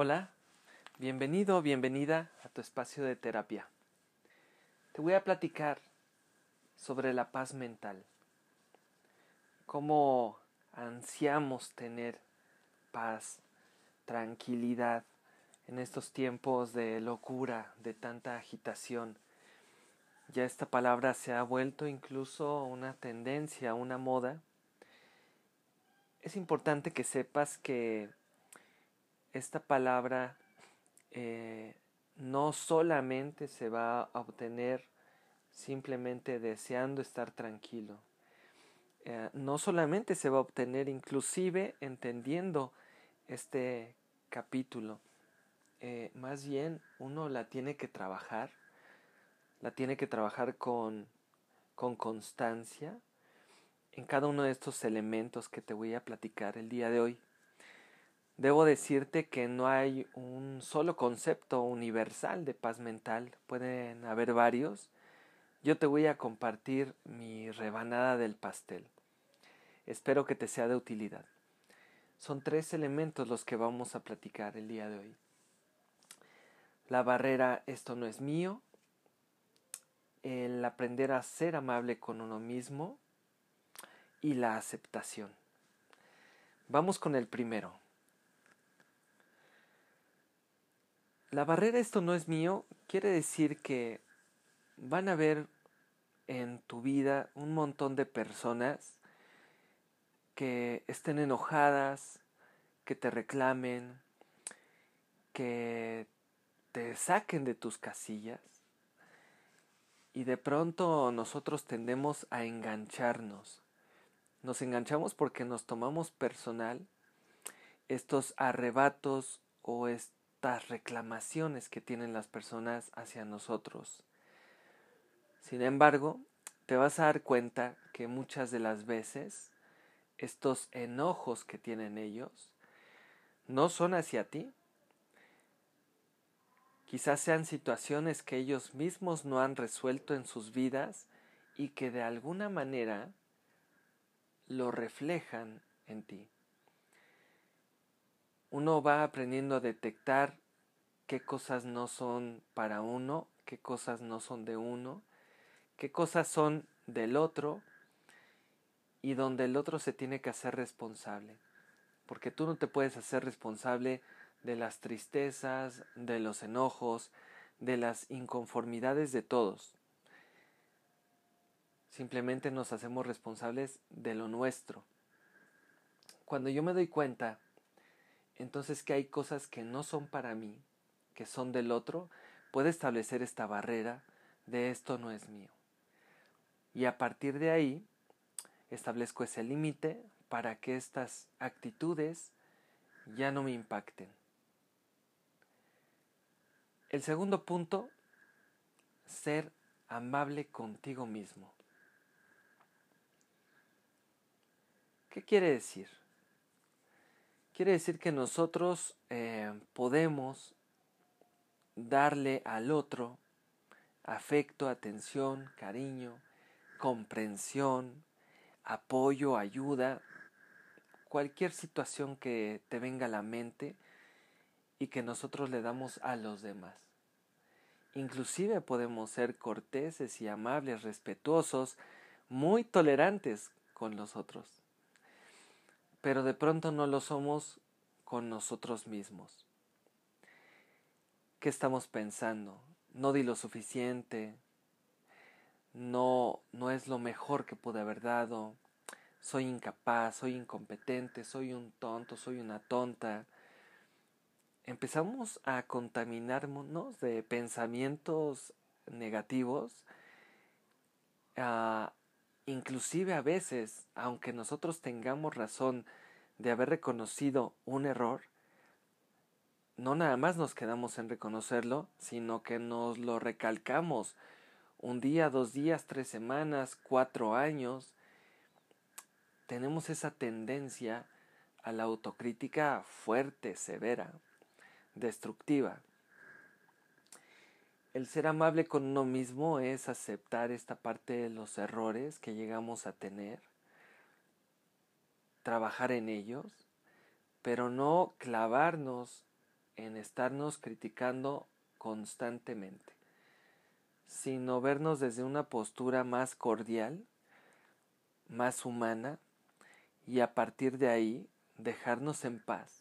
Hola, bienvenido, bienvenida a tu espacio de terapia. Te voy a platicar sobre la paz mental. Cómo ansiamos tener paz, tranquilidad en estos tiempos de locura, de tanta agitación. Ya esta palabra se ha vuelto incluso una tendencia, una moda. Es importante que sepas que esta palabra eh, no solamente se va a obtener simplemente deseando estar tranquilo. Eh, no solamente se va a obtener inclusive entendiendo este capítulo. Eh, más bien uno la tiene que trabajar, la tiene que trabajar con, con constancia en cada uno de estos elementos que te voy a platicar el día de hoy. Debo decirte que no hay un solo concepto universal de paz mental, pueden haber varios. Yo te voy a compartir mi rebanada del pastel. Espero que te sea de utilidad. Son tres elementos los que vamos a platicar el día de hoy. La barrera esto no es mío, el aprender a ser amable con uno mismo y la aceptación. Vamos con el primero. La barrera esto no es mío quiere decir que van a haber en tu vida un montón de personas que estén enojadas, que te reclamen, que te saquen de tus casillas. Y de pronto nosotros tendemos a engancharnos. Nos enganchamos porque nos tomamos personal estos arrebatos o estos reclamaciones que tienen las personas hacia nosotros. Sin embargo, te vas a dar cuenta que muchas de las veces estos enojos que tienen ellos no son hacia ti. Quizás sean situaciones que ellos mismos no han resuelto en sus vidas y que de alguna manera lo reflejan en ti uno va aprendiendo a detectar qué cosas no son para uno, qué cosas no son de uno, qué cosas son del otro y donde el otro se tiene que hacer responsable. Porque tú no te puedes hacer responsable de las tristezas, de los enojos, de las inconformidades de todos. Simplemente nos hacemos responsables de lo nuestro. Cuando yo me doy cuenta entonces que hay cosas que no son para mí, que son del otro, puede establecer esta barrera de esto no es mío. Y a partir de ahí, establezco ese límite para que estas actitudes ya no me impacten. El segundo punto, ser amable contigo mismo. ¿Qué quiere decir? Quiere decir que nosotros eh, podemos darle al otro afecto, atención, cariño, comprensión, apoyo, ayuda, cualquier situación que te venga a la mente y que nosotros le damos a los demás. Inclusive podemos ser corteses y amables, respetuosos, muy tolerantes con los otros pero de pronto no lo somos con nosotros mismos. ¿Qué estamos pensando? No di lo suficiente, no, no es lo mejor que pude haber dado, soy incapaz, soy incompetente, soy un tonto, soy una tonta. Empezamos a contaminarnos de pensamientos negativos, a inclusive a veces, aunque nosotros tengamos razón de haber reconocido un error, no nada más nos quedamos en reconocerlo, sino que nos lo recalcamos un día, dos días, tres semanas, cuatro años. Tenemos esa tendencia a la autocrítica fuerte, severa, destructiva. El ser amable con uno mismo es aceptar esta parte de los errores que llegamos a tener, trabajar en ellos, pero no clavarnos en estarnos criticando constantemente, sino vernos desde una postura más cordial, más humana, y a partir de ahí dejarnos en paz,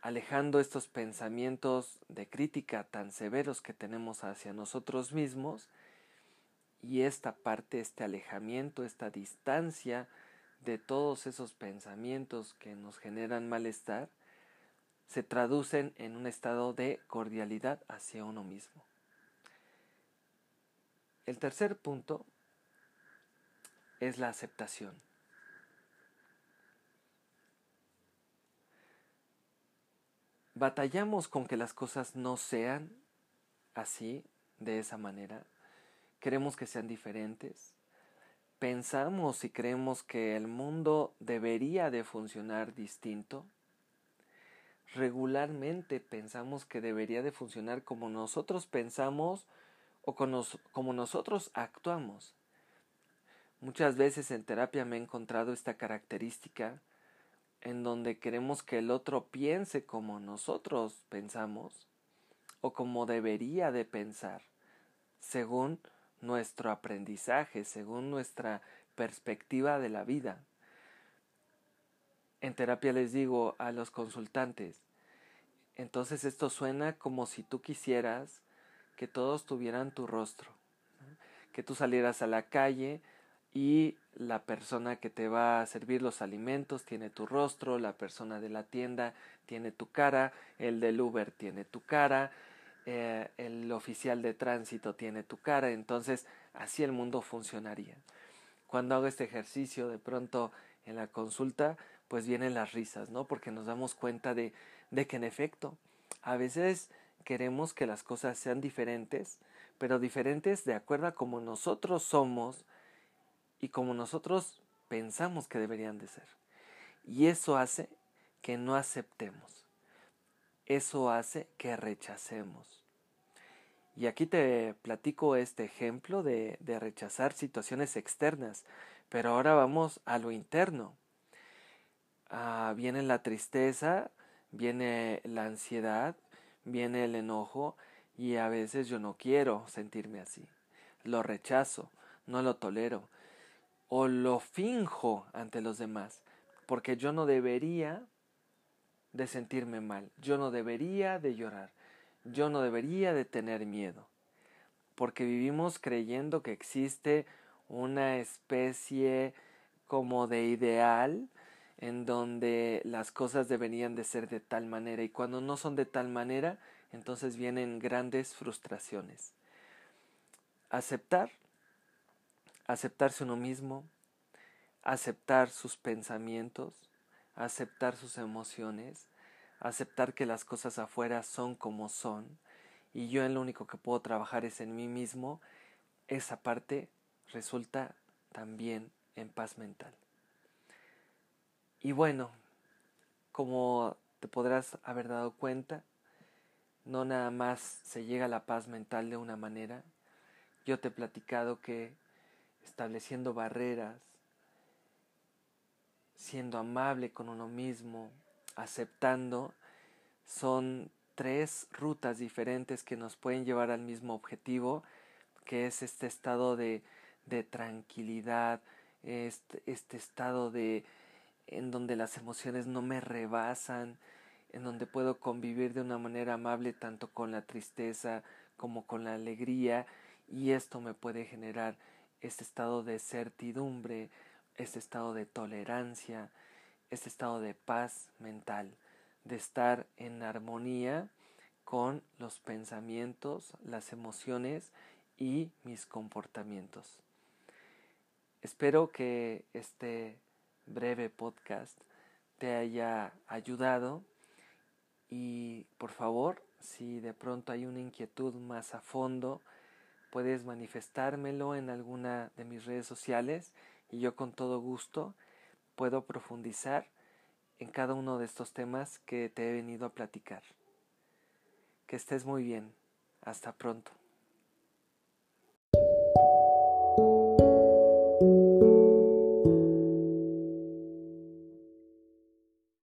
alejando estos pensamientos de crítica tan severos que tenemos hacia nosotros mismos, y esta parte, este alejamiento, esta distancia de todos esos pensamientos que nos generan malestar, se traducen en un estado de cordialidad hacia uno mismo. El tercer punto es la aceptación. Batallamos con que las cosas no sean así, de esa manera. Queremos que sean diferentes. Pensamos y creemos que el mundo debería de funcionar distinto regularmente pensamos que debería de funcionar como nosotros pensamos o como nosotros actuamos. Muchas veces en terapia me he encontrado esta característica en donde queremos que el otro piense como nosotros pensamos o como debería de pensar, según nuestro aprendizaje, según nuestra perspectiva de la vida. En terapia les digo a los consultantes, entonces esto suena como si tú quisieras que todos tuvieran tu rostro, que tú salieras a la calle y la persona que te va a servir los alimentos tiene tu rostro, la persona de la tienda tiene tu cara, el del Uber tiene tu cara, eh, el oficial de tránsito tiene tu cara, entonces así el mundo funcionaría. Cuando hago este ejercicio de pronto en la consulta, pues vienen las risas, ¿no? Porque nos damos cuenta de, de que en efecto, a veces queremos que las cosas sean diferentes, pero diferentes de acuerdo a como nosotros somos y como nosotros pensamos que deberían de ser. Y eso hace que no aceptemos. Eso hace que rechacemos. Y aquí te platico este ejemplo de, de rechazar situaciones externas, pero ahora vamos a lo interno. Ah, viene la tristeza, viene la ansiedad, viene el enojo y a veces yo no quiero sentirme así. Lo rechazo, no lo tolero o lo finjo ante los demás, porque yo no debería de sentirme mal, yo no debería de llorar, yo no debería de tener miedo, porque vivimos creyendo que existe una especie como de ideal en donde las cosas deberían de ser de tal manera y cuando no son de tal manera, entonces vienen grandes frustraciones. Aceptar, aceptarse uno mismo, aceptar sus pensamientos, aceptar sus emociones, aceptar que las cosas afuera son como son y yo en lo único que puedo trabajar es en mí mismo, esa parte resulta también en paz mental. Y bueno, como te podrás haber dado cuenta, no nada más se llega a la paz mental de una manera. Yo te he platicado que estableciendo barreras, siendo amable con uno mismo, aceptando, son tres rutas diferentes que nos pueden llevar al mismo objetivo, que es este estado de, de tranquilidad, este, este estado de, en donde las emociones no me rebasan, en donde puedo convivir de una manera amable tanto con la tristeza como con la alegría y esto me puede generar este estado de certidumbre, este estado de tolerancia, este estado de paz mental, de estar en armonía con los pensamientos, las emociones y mis comportamientos. Espero que este breve podcast te haya ayudado y por favor, si de pronto hay una inquietud más a fondo, puedes manifestármelo en alguna de mis redes sociales y yo con todo gusto puedo profundizar en cada uno de estos temas que te he venido a platicar. Que estés muy bien. Hasta pronto.